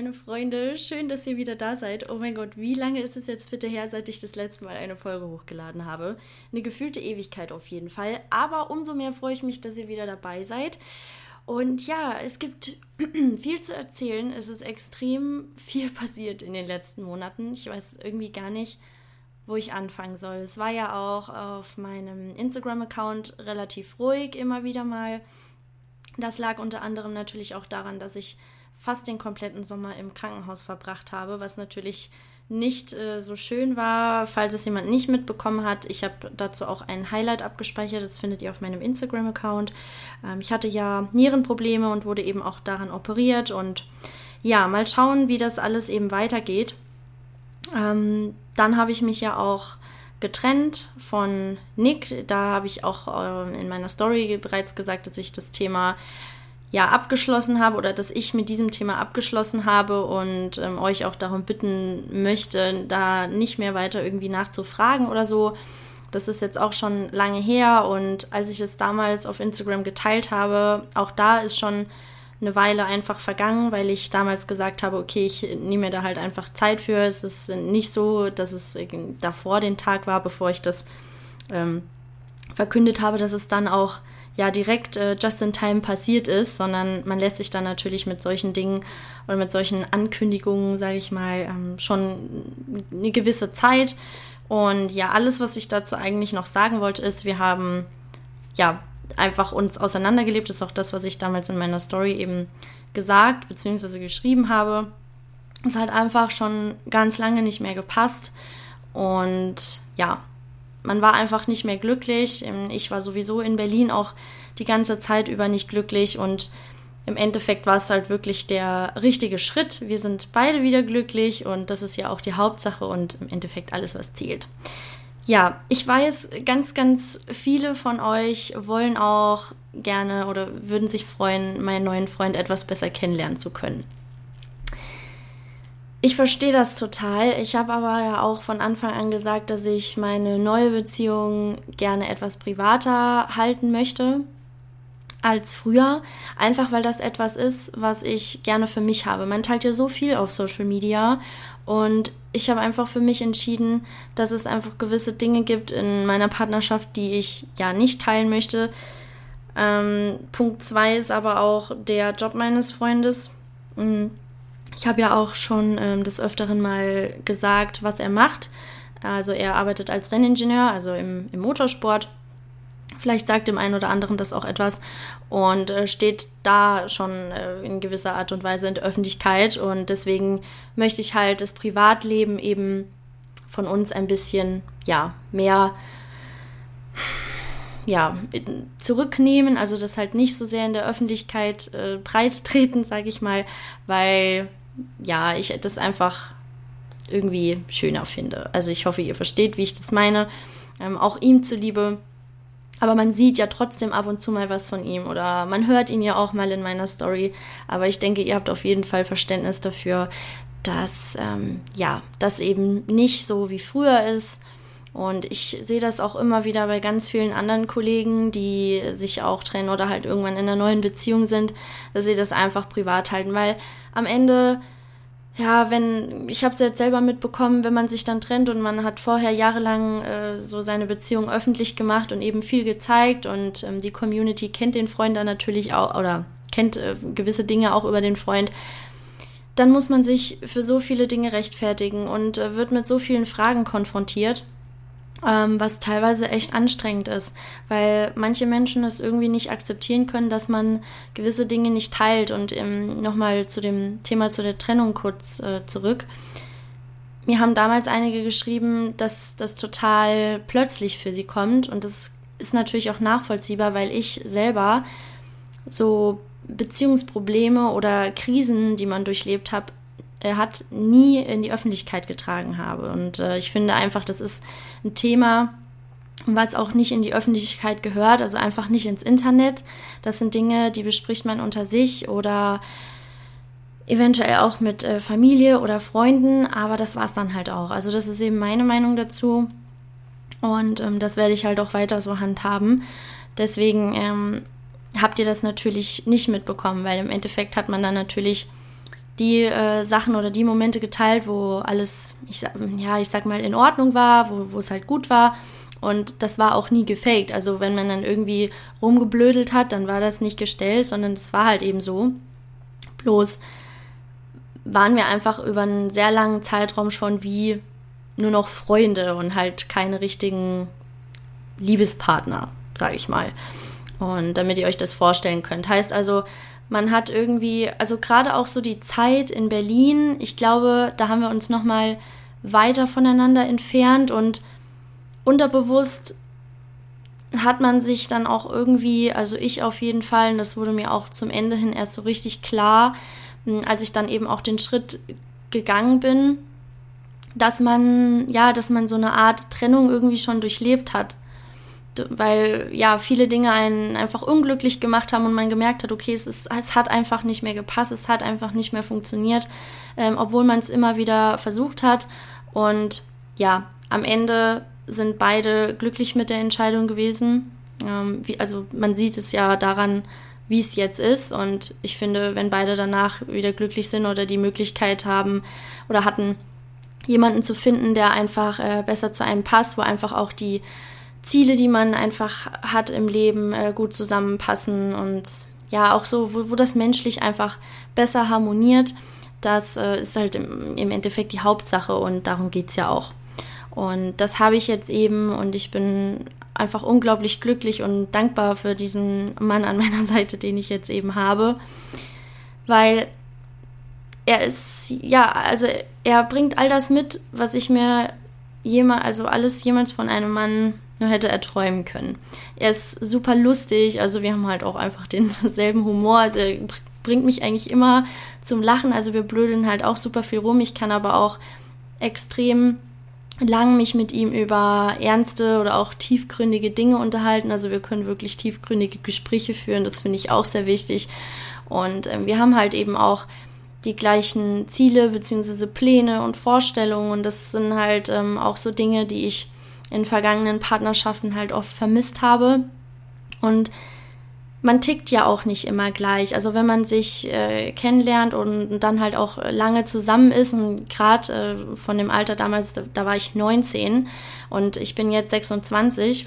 meine Freunde. Schön, dass ihr wieder da seid. Oh mein Gott, wie lange ist es jetzt bitte her, seit ich das letzte Mal eine Folge hochgeladen habe? Eine gefühlte Ewigkeit auf jeden Fall. Aber umso mehr freue ich mich, dass ihr wieder dabei seid. Und ja, es gibt viel zu erzählen. Es ist extrem viel passiert in den letzten Monaten. Ich weiß irgendwie gar nicht, wo ich anfangen soll. Es war ja auch auf meinem Instagram-Account relativ ruhig immer wieder mal. Das lag unter anderem natürlich auch daran, dass ich fast den kompletten Sommer im Krankenhaus verbracht habe, was natürlich nicht äh, so schön war. Falls es jemand nicht mitbekommen hat, ich habe dazu auch ein Highlight abgespeichert. Das findet ihr auf meinem Instagram-Account. Ähm, ich hatte ja Nierenprobleme und wurde eben auch daran operiert. Und ja, mal schauen, wie das alles eben weitergeht. Ähm, dann habe ich mich ja auch getrennt von Nick. Da habe ich auch äh, in meiner Story bereits gesagt, dass ich das Thema ja abgeschlossen habe oder dass ich mit diesem Thema abgeschlossen habe und ähm, euch auch darum bitten möchte, da nicht mehr weiter irgendwie nachzufragen oder so. Das ist jetzt auch schon lange her und als ich es damals auf Instagram geteilt habe, auch da ist schon eine Weile einfach vergangen, weil ich damals gesagt habe, okay, ich nehme mir da halt einfach Zeit für. Es ist nicht so, dass es davor den Tag war, bevor ich das ähm, verkündet habe, dass es dann auch ja direkt äh, just in time passiert ist, sondern man lässt sich dann natürlich mit solchen Dingen oder mit solchen Ankündigungen, sage ich mal, ähm, schon eine gewisse Zeit. Und ja, alles, was ich dazu eigentlich noch sagen wollte, ist, wir haben ja einfach uns auseinandergelebt. Das ist auch das, was ich damals in meiner Story eben gesagt bzw. geschrieben habe. Es hat einfach schon ganz lange nicht mehr gepasst. Und ja, man war einfach nicht mehr glücklich. Ähm, ich war sowieso in Berlin auch die ganze Zeit über nicht glücklich und im Endeffekt war es halt wirklich der richtige Schritt. Wir sind beide wieder glücklich und das ist ja auch die Hauptsache und im Endeffekt alles, was zählt. Ja, ich weiß, ganz, ganz viele von euch wollen auch gerne oder würden sich freuen, meinen neuen Freund etwas besser kennenlernen zu können. Ich verstehe das total. Ich habe aber ja auch von Anfang an gesagt, dass ich meine neue Beziehung gerne etwas privater halten möchte als früher, einfach weil das etwas ist, was ich gerne für mich habe. Man teilt ja so viel auf Social Media und ich habe einfach für mich entschieden, dass es einfach gewisse Dinge gibt in meiner Partnerschaft, die ich ja nicht teilen möchte. Ähm, Punkt 2 ist aber auch der Job meines Freundes. Mhm ich habe ja auch schon ähm, des Öfteren mal gesagt, was er macht. Also er arbeitet als Renningenieur, also im, im Motorsport. Vielleicht sagt dem einen oder anderen das auch etwas und äh, steht da schon äh, in gewisser Art und Weise in der Öffentlichkeit. Und deswegen möchte ich halt das Privatleben eben von uns ein bisschen, ja, mehr ja, zurücknehmen, also das halt nicht so sehr in der Öffentlichkeit äh, breit treten, sage ich mal, weil ja, ich das einfach irgendwie schöner finde. Also ich hoffe, ihr versteht, wie ich das meine. Ähm, auch ihm zuliebe. Aber man sieht ja trotzdem ab und zu mal was von ihm oder man hört ihn ja auch mal in meiner Story. Aber ich denke, ihr habt auf jeden Fall Verständnis dafür, dass ähm, ja, das eben nicht so wie früher ist. Und ich sehe das auch immer wieder bei ganz vielen anderen Kollegen, die sich auch trennen oder halt irgendwann in einer neuen Beziehung sind, dass sie das einfach privat halten, weil am Ende, ja, wenn, ich habe es jetzt selber mitbekommen, wenn man sich dann trennt und man hat vorher jahrelang äh, so seine Beziehung öffentlich gemacht und eben viel gezeigt und ähm, die Community kennt den Freund dann natürlich auch oder kennt äh, gewisse Dinge auch über den Freund, dann muss man sich für so viele Dinge rechtfertigen und äh, wird mit so vielen Fragen konfrontiert ähm, was teilweise echt anstrengend ist, weil manche Menschen es irgendwie nicht akzeptieren können, dass man gewisse Dinge nicht teilt. Und ähm, nochmal zu dem Thema zu der Trennung kurz äh, zurück. Mir haben damals einige geschrieben, dass das total plötzlich für sie kommt und das ist natürlich auch nachvollziehbar, weil ich selber so Beziehungsprobleme oder Krisen, die man durchlebt hat, äh, hat, nie in die Öffentlichkeit getragen habe. Und äh, ich finde einfach, das ist ein Thema, was auch nicht in die Öffentlichkeit gehört, also einfach nicht ins Internet. Das sind Dinge, die bespricht man unter sich oder eventuell auch mit äh, Familie oder Freunden, aber das war es dann halt auch. Also das ist eben meine Meinung dazu und ähm, das werde ich halt auch weiter so handhaben. Deswegen ähm, habt ihr das natürlich nicht mitbekommen, weil im Endeffekt hat man dann natürlich die äh, Sachen oder die Momente geteilt, wo alles, ich ja, ich sag mal, in Ordnung war, wo, wo es halt gut war. Und das war auch nie gefaked. Also wenn man dann irgendwie rumgeblödelt hat, dann war das nicht gestellt, sondern es war halt eben so. Bloß waren wir einfach über einen sehr langen Zeitraum schon wie nur noch Freunde und halt keine richtigen Liebespartner, sage ich mal. Und damit ihr euch das vorstellen könnt. Heißt also, man hat irgendwie, also gerade auch so die Zeit in Berlin, ich glaube, da haben wir uns noch mal weiter voneinander entfernt und unterbewusst hat man sich dann auch irgendwie, also ich auf jeden Fall, und das wurde mir auch zum Ende hin erst so richtig klar, hm, als ich dann eben auch den Schritt gegangen bin, dass man, ja, dass man so eine Art Trennung irgendwie schon durchlebt hat weil ja viele Dinge einen einfach unglücklich gemacht haben und man gemerkt hat, okay, es, ist, es hat einfach nicht mehr gepasst, es hat einfach nicht mehr funktioniert, ähm, obwohl man es immer wieder versucht hat. Und ja, am Ende sind beide glücklich mit der Entscheidung gewesen. Ähm, wie, also man sieht es ja daran, wie es jetzt ist. Und ich finde, wenn beide danach wieder glücklich sind oder die Möglichkeit haben oder hatten, jemanden zu finden, der einfach äh, besser zu einem passt, wo einfach auch die Ziele, die man einfach hat im Leben, äh, gut zusammenpassen und ja, auch so, wo, wo das menschlich einfach besser harmoniert. Das äh, ist halt im, im, Endeffekt die Hauptsache und darum geht es ja auch. Und das habe ich jetzt eben und ich bin einfach unglaublich glücklich und dankbar für diesen Mann an meiner Seite, den ich jetzt eben habe, weil er ist, ja, also er bringt all das mit, was ich mir jemals, also alles jemals von einem Mann hätte er träumen können. Er ist super lustig, also wir haben halt auch einfach denselben Humor. Also er bringt mich eigentlich immer zum Lachen. Also wir blödeln halt auch super viel rum. Ich kann aber auch extrem lang mich mit ihm über ernste oder auch tiefgründige Dinge unterhalten. Also wir können wirklich tiefgründige Gespräche führen. Das finde ich auch sehr wichtig. Und äh, wir haben halt eben auch die gleichen Ziele bzw. Pläne und Vorstellungen. Und das sind halt ähm, auch so Dinge, die ich in vergangenen Partnerschaften halt oft vermisst habe. Und man tickt ja auch nicht immer gleich. Also wenn man sich äh, kennenlernt und dann halt auch lange zusammen ist und gerade äh, von dem Alter damals, da, da, war ich 19 und ich bin jetzt 26,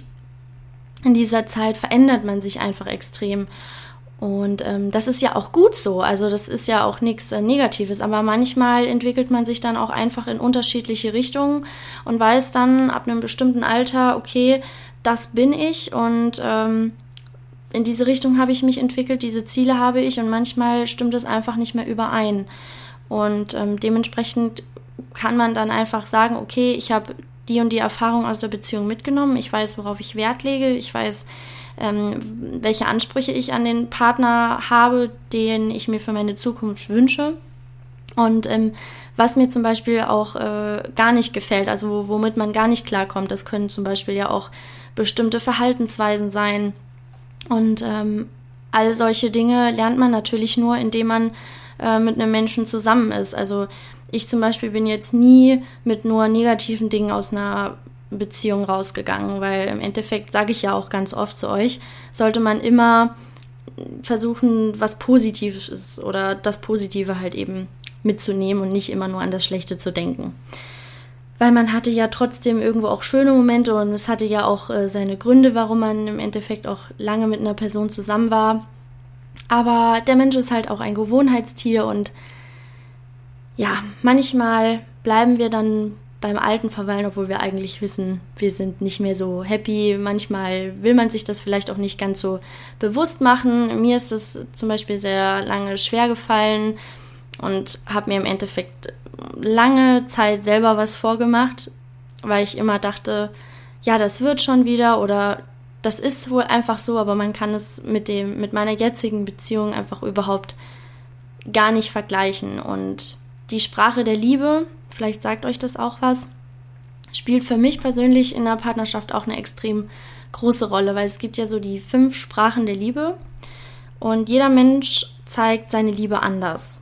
in dieser Zeit verändert man sich einfach extrem. Und ähm, das ist ja auch gut so. Also das ist ja auch nichts äh, Negatives. Aber manchmal entwickelt man sich dann auch einfach in unterschiedliche Richtungen und weiß dann ab einem bestimmten Alter, okay, das bin ich und ähm, in diese Richtung habe ich mich entwickelt, diese Ziele habe ich und manchmal stimmt es einfach nicht mehr überein. Und ähm, dementsprechend kann man dann einfach sagen, okay, ich habe die und die Erfahrung aus der Beziehung mitgenommen, ich weiß, worauf ich Wert lege, ich weiß, ähm, welche Ansprüche ich an den Partner habe, den ich mir für meine Zukunft wünsche. Und ähm, was mir zum Beispiel auch äh, gar nicht gefällt, also womit man gar nicht klarkommt, das können zum Beispiel ja auch bestimmte Verhaltensweisen sein. Und ähm, all solche Dinge lernt man natürlich nur, indem man äh, mit einem Menschen zusammen ist. Also ich zum Beispiel bin jetzt nie mit nur negativen Dingen aus einer Beziehung rausgegangen, weil im Endeffekt sage ich ja auch ganz oft zu euch, sollte man immer versuchen, was Positives oder das Positive halt eben mitzunehmen und nicht immer nur an das Schlechte zu denken. Weil man hatte ja trotzdem irgendwo auch schöne Momente und es hatte ja auch äh, seine Gründe, warum man im Endeffekt auch lange mit einer Person zusammen war. Aber der Mensch ist halt auch ein Gewohnheitstier und ja, manchmal bleiben wir dann beim Alten verweilen, obwohl wir eigentlich wissen, wir sind nicht mehr so happy. Manchmal will man sich das vielleicht auch nicht ganz so bewusst machen. Mir ist es zum Beispiel sehr lange schwer gefallen und habe mir im Endeffekt lange Zeit selber was vorgemacht, weil ich immer dachte, ja, das wird schon wieder oder das ist wohl einfach so, aber man kann es mit dem mit meiner jetzigen Beziehung einfach überhaupt gar nicht vergleichen und die Sprache der Liebe, vielleicht sagt euch das auch was, spielt für mich persönlich in der Partnerschaft auch eine extrem große Rolle, weil es gibt ja so die fünf Sprachen der Liebe und jeder Mensch zeigt seine Liebe anders.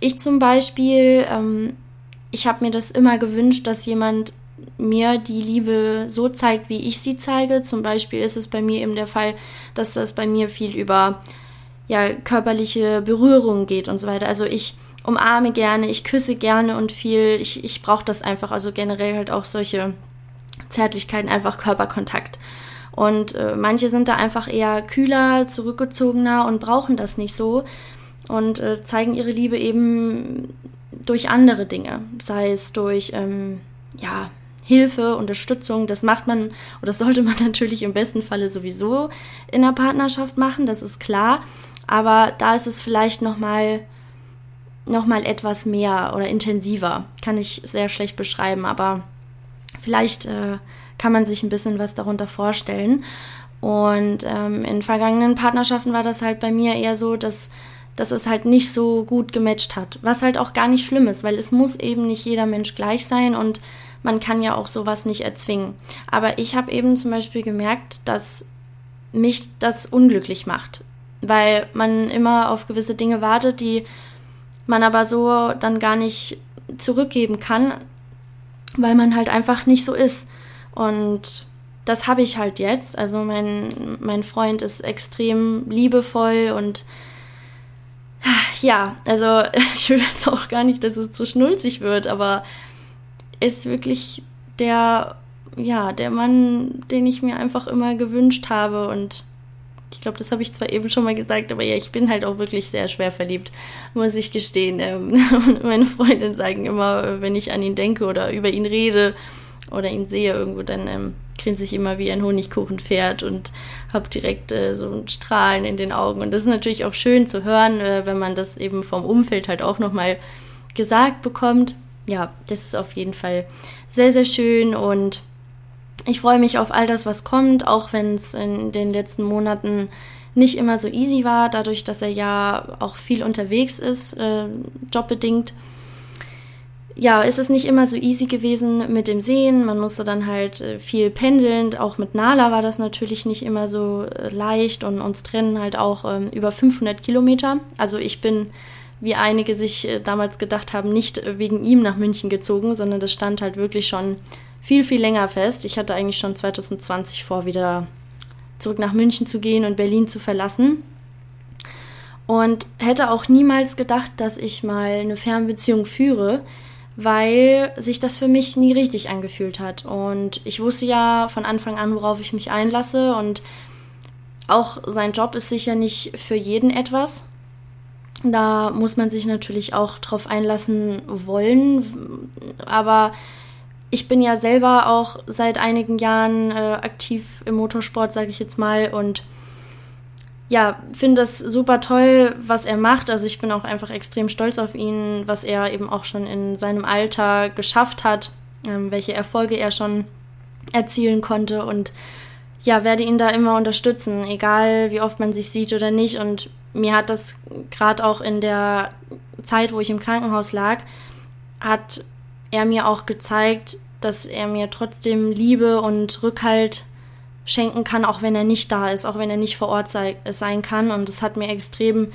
Ich zum Beispiel, ähm, ich habe mir das immer gewünscht, dass jemand mir die Liebe so zeigt, wie ich sie zeige. Zum Beispiel ist es bei mir eben der Fall, dass das bei mir viel über ja, körperliche Berührung geht und so weiter. Also ich umarme gerne, ich küsse gerne und viel. Ich, ich brauche das einfach. Also generell halt auch solche Zärtlichkeiten, einfach Körperkontakt. Und äh, manche sind da einfach eher kühler, zurückgezogener und brauchen das nicht so und äh, zeigen ihre Liebe eben durch andere Dinge, sei es durch ähm, ja, Hilfe, Unterstützung. Das macht man oder sollte man natürlich im besten Falle sowieso in der Partnerschaft machen, das ist klar. Aber da ist es vielleicht noch mal noch mal etwas mehr oder intensiver, kann ich sehr schlecht beschreiben, aber vielleicht äh, kann man sich ein bisschen was darunter vorstellen. Und ähm, in vergangenen Partnerschaften war das halt bei mir eher so, dass, dass es halt nicht so gut gematcht hat. Was halt auch gar nicht schlimm ist, weil es muss eben nicht jeder Mensch gleich sein und man kann ja auch sowas nicht erzwingen. Aber ich habe eben zum Beispiel gemerkt, dass mich das unglücklich macht, weil man immer auf gewisse Dinge wartet, die man aber so dann gar nicht zurückgeben kann, weil man halt einfach nicht so ist. Und das habe ich halt jetzt. Also mein, mein Freund ist extrem liebevoll und ja, also ich will jetzt auch gar nicht, dass es zu schnulzig wird, aber ist wirklich der, ja, der Mann, den ich mir einfach immer gewünscht habe und ich glaube, das habe ich zwar eben schon mal gesagt, aber ja, ich bin halt auch wirklich sehr schwer verliebt, muss ich gestehen. Ähm, meine Freundinnen sagen immer, wenn ich an ihn denke oder über ihn rede, oder ihn sehe irgendwo, dann ähm, grinse ich immer wie ein Honigkuchenpferd und habe direkt äh, so ein Strahlen in den Augen. Und das ist natürlich auch schön zu hören, äh, wenn man das eben vom Umfeld halt auch nochmal gesagt bekommt. Ja, das ist auf jeden Fall sehr, sehr schön und ich freue mich auf all das, was kommt, auch wenn es in den letzten Monaten nicht immer so easy war, dadurch, dass er ja auch viel unterwegs ist, äh, jobbedingt ja, ist es nicht immer so easy gewesen mit dem Sehen. Man musste dann halt äh, viel pendeln. Auch mit Nala war das natürlich nicht immer so äh, leicht und uns trennen halt auch ähm, über 500 Kilometer. Also ich bin, wie einige sich äh, damals gedacht haben, nicht wegen ihm nach München gezogen, sondern das stand halt wirklich schon viel, viel länger fest. Ich hatte eigentlich schon 2020 vor, wieder zurück nach München zu gehen und Berlin zu verlassen. Und hätte auch niemals gedacht, dass ich mal eine Fernbeziehung führe weil sich das für mich nie richtig angefühlt hat. Und ich wusste ja von Anfang an, worauf ich mich einlasse. Und auch sein Job ist sicher nicht für jeden etwas. Da muss man sich natürlich auch drauf einlassen wollen. Aber ich bin ja selber auch seit einigen Jahren äh, aktiv im Motorsport, sage ich jetzt mal. Und ja, finde das super toll, was er macht. Also ich bin auch einfach extrem stolz auf ihn, was er eben auch schon in seinem Alter geschafft hat, ähm, welche Erfolge er schon erzielen konnte und ja, werde ihn da immer unterstützen, egal wie oft man sich sieht oder nicht. Und mir hat das gerade auch in der Zeit, wo ich im Krankenhaus lag, hat er mir auch gezeigt, dass er mir trotzdem Liebe und Rückhalt schenken kann, auch wenn er nicht da ist, auch wenn er nicht vor Ort sei, sein kann. Und es hat mir extrem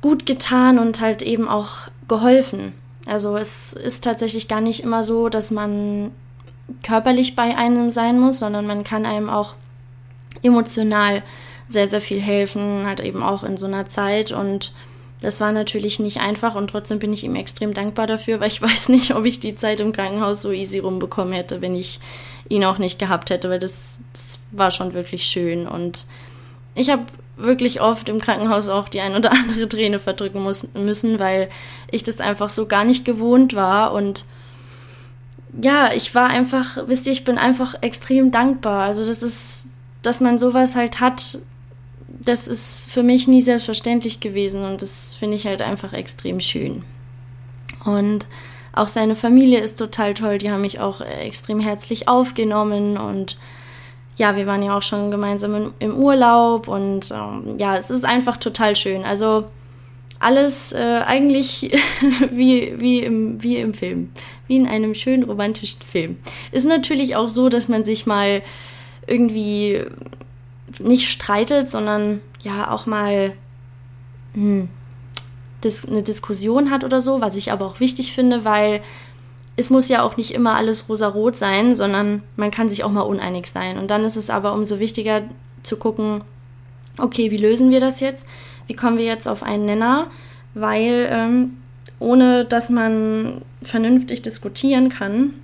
gut getan und halt eben auch geholfen. Also es ist tatsächlich gar nicht immer so, dass man körperlich bei einem sein muss, sondern man kann einem auch emotional sehr, sehr viel helfen, halt eben auch in so einer Zeit. Und das war natürlich nicht einfach und trotzdem bin ich ihm extrem dankbar dafür, weil ich weiß nicht, ob ich die Zeit im Krankenhaus so easy rumbekommen hätte, wenn ich ihn auch nicht gehabt hätte, weil das, das war schon wirklich schön. Und ich habe wirklich oft im Krankenhaus auch die ein oder andere Träne verdrücken muss, müssen, weil ich das einfach so gar nicht gewohnt war. Und ja, ich war einfach, wisst ihr, ich bin einfach extrem dankbar. Also das ist, dass man sowas halt hat, das ist für mich nie selbstverständlich gewesen und das finde ich halt einfach extrem schön. Und auch seine Familie ist total toll, die haben mich auch extrem herzlich aufgenommen und ja, wir waren ja auch schon gemeinsam im, im Urlaub und ähm, ja, es ist einfach total schön. Also alles äh, eigentlich wie, wie, im, wie im Film, wie in einem schönen romantischen Film. Ist natürlich auch so, dass man sich mal irgendwie nicht streitet, sondern ja auch mal hm, dis eine Diskussion hat oder so, was ich aber auch wichtig finde, weil es muss ja auch nicht immer alles rosarot sein, sondern man kann sich auch mal uneinig sein. Und dann ist es aber umso wichtiger zu gucken, okay, wie lösen wir das jetzt? wie kommen wir jetzt auf einen Nenner, weil ähm, ohne dass man vernünftig diskutieren kann,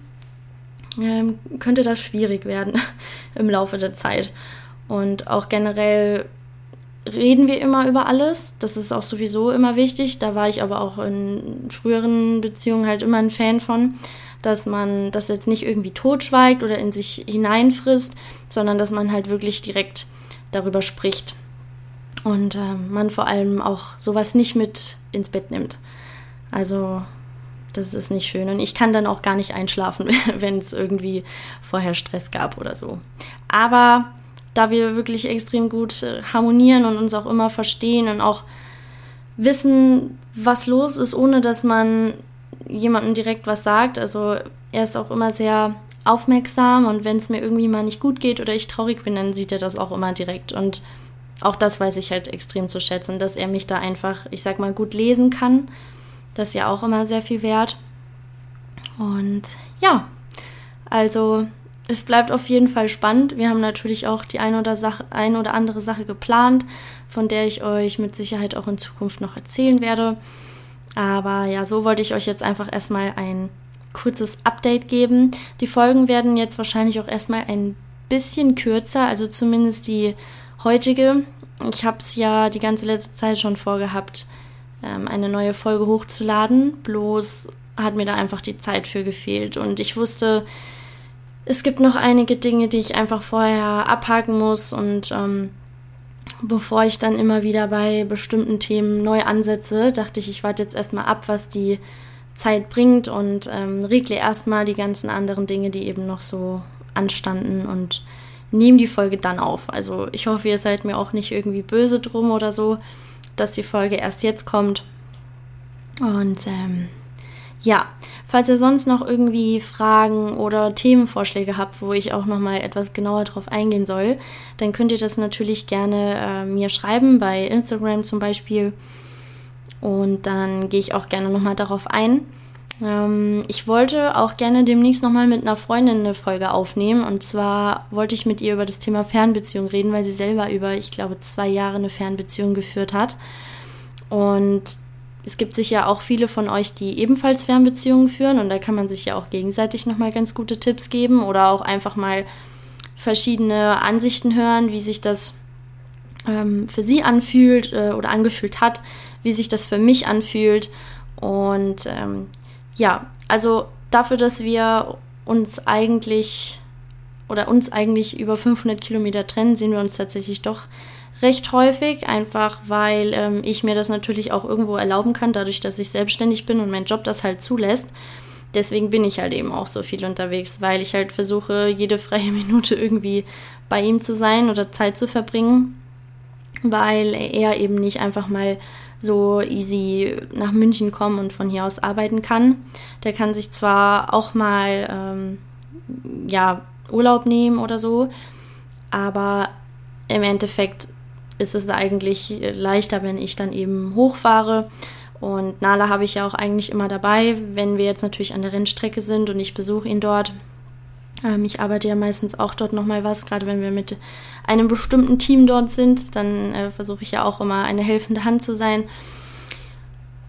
ähm, könnte das schwierig werden im Laufe der Zeit. Und auch generell reden wir immer über alles. Das ist auch sowieso immer wichtig. Da war ich aber auch in früheren Beziehungen halt immer ein Fan von, dass man das jetzt nicht irgendwie totschweigt oder in sich hineinfrisst, sondern dass man halt wirklich direkt darüber spricht. Und äh, man vor allem auch sowas nicht mit ins Bett nimmt. Also das ist nicht schön. Und ich kann dann auch gar nicht einschlafen, wenn es irgendwie vorher Stress gab oder so. Aber da wir wirklich extrem gut äh, harmonieren und uns auch immer verstehen und auch wissen, was los ist, ohne dass man jemandem direkt was sagt. Also er ist auch immer sehr aufmerksam und wenn es mir irgendwie mal nicht gut geht oder ich traurig bin, dann sieht er das auch immer direkt. Und auch das weiß ich halt extrem zu schätzen, dass er mich da einfach, ich sag mal, gut lesen kann. Das ist ja auch immer sehr viel wert. Und ja, also es bleibt auf jeden Fall spannend. Wir haben natürlich auch die ein oder, Sache, ein oder andere Sache geplant, von der ich euch mit Sicherheit auch in Zukunft noch erzählen werde. Aber ja, so wollte ich euch jetzt einfach erstmal ein kurzes Update geben. Die Folgen werden jetzt wahrscheinlich auch erstmal ein bisschen kürzer, also zumindest die heutige. Ich habe es ja die ganze letzte Zeit schon vorgehabt, ähm, eine neue Folge hochzuladen. Bloß hat mir da einfach die Zeit für gefehlt. Und ich wusste, es gibt noch einige Dinge, die ich einfach vorher abhaken muss und ähm, bevor ich dann immer wieder bei bestimmten Themen neu ansetze, dachte ich, ich warte jetzt erstmal ab, was die Zeit bringt und ähm, regle erstmal die ganzen anderen Dinge, die eben noch so anstanden und nehme die Folge dann auf. Also ich hoffe, ihr seid mir auch nicht irgendwie böse drum oder so, dass die Folge erst jetzt kommt. Und ähm, ja, falls ihr sonst noch irgendwie Fragen oder Themenvorschläge habt, wo ich auch noch mal etwas genauer drauf eingehen soll, dann könnt ihr das natürlich gerne äh, mir schreiben bei Instagram zum Beispiel. Und dann gehe ich auch gerne noch mal darauf ein. Ähm, ich wollte auch gerne demnächst noch mal mit einer Freundin eine Folge aufnehmen. Und zwar wollte ich mit ihr über das Thema Fernbeziehung reden, weil sie selber über, ich glaube, zwei Jahre eine Fernbeziehung geführt hat. Und es gibt sicher auch viele von euch, die ebenfalls Fernbeziehungen führen und da kann man sich ja auch gegenseitig nochmal ganz gute Tipps geben oder auch einfach mal verschiedene Ansichten hören, wie sich das ähm, für sie anfühlt äh, oder angefühlt hat, wie sich das für mich anfühlt. Und ähm, ja, also dafür, dass wir uns eigentlich oder uns eigentlich über 500 Kilometer trennen, sehen wir uns tatsächlich doch recht häufig, einfach weil ähm, ich mir das natürlich auch irgendwo erlauben kann, dadurch, dass ich selbstständig bin und mein Job das halt zulässt. Deswegen bin ich halt eben auch so viel unterwegs, weil ich halt versuche, jede freie Minute irgendwie bei ihm zu sein oder Zeit zu verbringen, weil er eben nicht einfach mal so easy nach München kommen und von hier aus arbeiten kann. Der kann sich zwar auch mal ähm, ja Urlaub nehmen oder so, aber im Endeffekt ist es eigentlich leichter, wenn ich dann eben hochfahre. Und Nala habe ich ja auch eigentlich immer dabei, wenn wir jetzt natürlich an der Rennstrecke sind und ich besuche ihn dort. Ähm, ich arbeite ja meistens auch dort nochmal was, gerade wenn wir mit einem bestimmten Team dort sind, dann äh, versuche ich ja auch immer eine helfende Hand zu sein.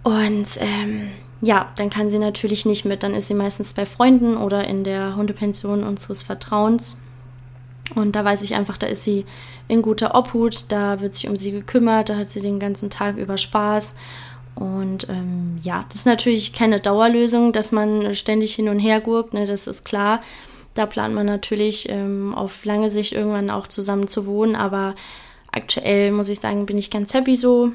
Und ähm, ja, dann kann sie natürlich nicht mit. Dann ist sie meistens bei Freunden oder in der Hundepension unseres Vertrauens. Und da weiß ich einfach, da ist sie in guter Obhut, da wird sich um sie gekümmert, da hat sie den ganzen Tag über Spaß. Und ähm, ja, das ist natürlich keine Dauerlösung, dass man ständig hin und her gurkt, ne, das ist klar. Da plant man natürlich ähm, auf lange Sicht irgendwann auch zusammen zu wohnen, aber aktuell muss ich sagen, bin ich ganz happy so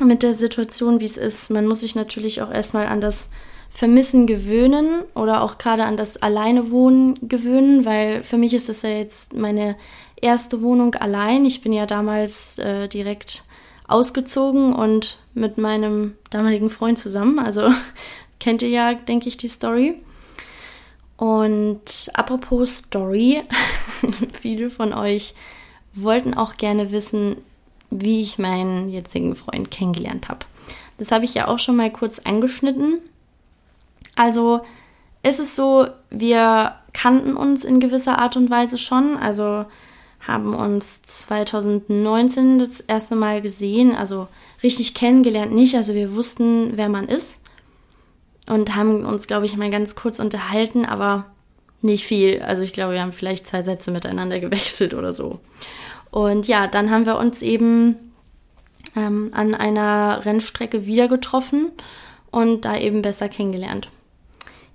mit der Situation, wie es ist. Man muss sich natürlich auch erstmal an das Vermissen gewöhnen oder auch gerade an das Alleinewohnen gewöhnen, weil für mich ist das ja jetzt meine erste Wohnung allein. Ich bin ja damals äh, direkt ausgezogen und mit meinem damaligen Freund zusammen. Also kennt ihr ja, denke ich, die Story. Und apropos Story, viele von euch wollten auch gerne wissen, wie ich meinen jetzigen Freund kennengelernt habe. Das habe ich ja auch schon mal kurz angeschnitten. Also ist es so, wir kannten uns in gewisser Art und Weise schon. Also haben uns 2019 das erste Mal gesehen, also richtig kennengelernt nicht, also wir wussten, wer man ist und haben uns, glaube ich, mal ganz kurz unterhalten, aber nicht viel. Also ich glaube, wir haben vielleicht zwei Sätze miteinander gewechselt oder so. Und ja, dann haben wir uns eben ähm, an einer Rennstrecke wieder getroffen und da eben besser kennengelernt.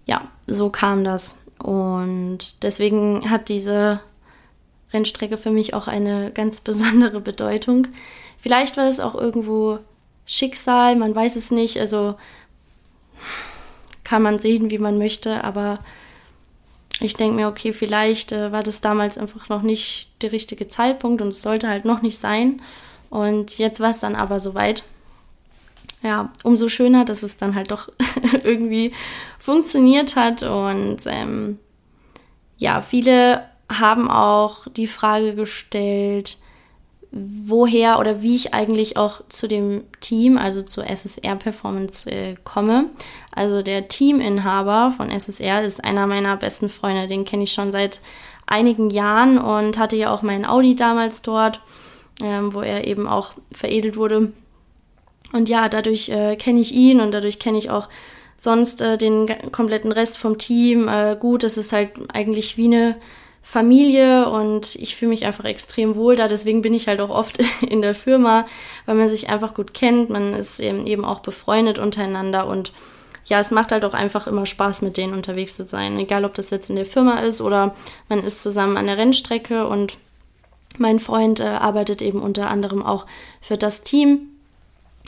Ja, so kam das. Und deswegen hat diese Rennstrecke für mich auch eine ganz besondere Bedeutung. Vielleicht war es auch irgendwo Schicksal, man weiß es nicht. Also kann man sehen, wie man möchte, aber ich denke mir, okay, vielleicht äh, war das damals einfach noch nicht der richtige Zeitpunkt und es sollte halt noch nicht sein. Und jetzt war es dann aber soweit. Ja, umso schöner, dass es dann halt doch irgendwie funktioniert hat. Und ähm, ja, viele haben auch die Frage gestellt, woher oder wie ich eigentlich auch zu dem Team, also zur SSR Performance äh, komme. Also der Teaminhaber von SSR ist einer meiner besten Freunde, den kenne ich schon seit einigen Jahren und hatte ja auch meinen Audi damals dort, ähm, wo er eben auch veredelt wurde. Und ja, dadurch äh, kenne ich ihn und dadurch kenne ich auch sonst äh, den kompletten Rest vom Team äh, gut. Es ist halt eigentlich wie eine Familie und ich fühle mich einfach extrem wohl da. Deswegen bin ich halt auch oft in der Firma, weil man sich einfach gut kennt. Man ist eben, eben auch befreundet untereinander und ja, es macht halt auch einfach immer Spaß, mit denen unterwegs zu sein. Egal, ob das jetzt in der Firma ist oder man ist zusammen an der Rennstrecke und mein Freund äh, arbeitet eben unter anderem auch für das Team.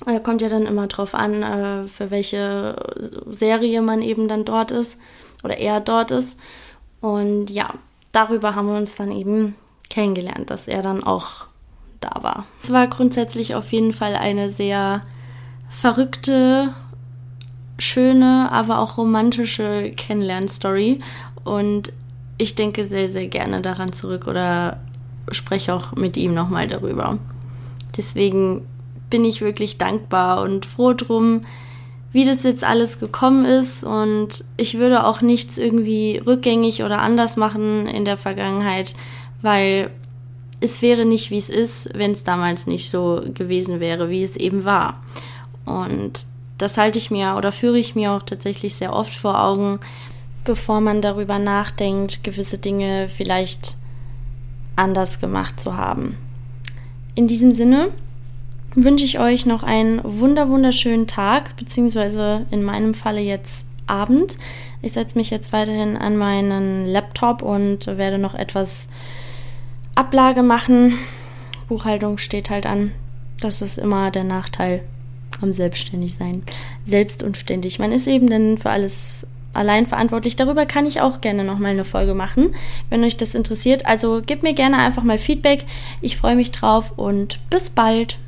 Äh, kommt ja dann immer drauf an, äh, für welche Serie man eben dann dort ist oder er dort ist. Und ja, darüber haben wir uns dann eben kennengelernt, dass er dann auch da war. Es war grundsätzlich auf jeden Fall eine sehr verrückte, schöne, aber auch romantische Kennenlernstory und ich denke sehr, sehr gerne daran zurück oder spreche auch mit ihm nochmal darüber. Deswegen bin ich wirklich dankbar und froh drum, wie das jetzt alles gekommen ist. Und ich würde auch nichts irgendwie rückgängig oder anders machen in der Vergangenheit, weil es wäre nicht, wie es ist, wenn es damals nicht so gewesen wäre, wie es eben war. Und das halte ich mir oder führe ich mir auch tatsächlich sehr oft vor Augen, bevor man darüber nachdenkt, gewisse Dinge vielleicht anders gemacht zu haben. In diesem Sinne wünsche ich euch noch einen wunder wunderschönen Tag, beziehungsweise in meinem Falle jetzt Abend. Ich setze mich jetzt weiterhin an meinen Laptop und werde noch etwas Ablage machen. Buchhaltung steht halt an. Das ist immer der Nachteil am Selbstständigsein. Selbst und ständig. Man ist eben dann für alles allein verantwortlich. Darüber kann ich auch gerne nochmal eine Folge machen, wenn euch das interessiert. Also gebt mir gerne einfach mal Feedback. Ich freue mich drauf und bis bald.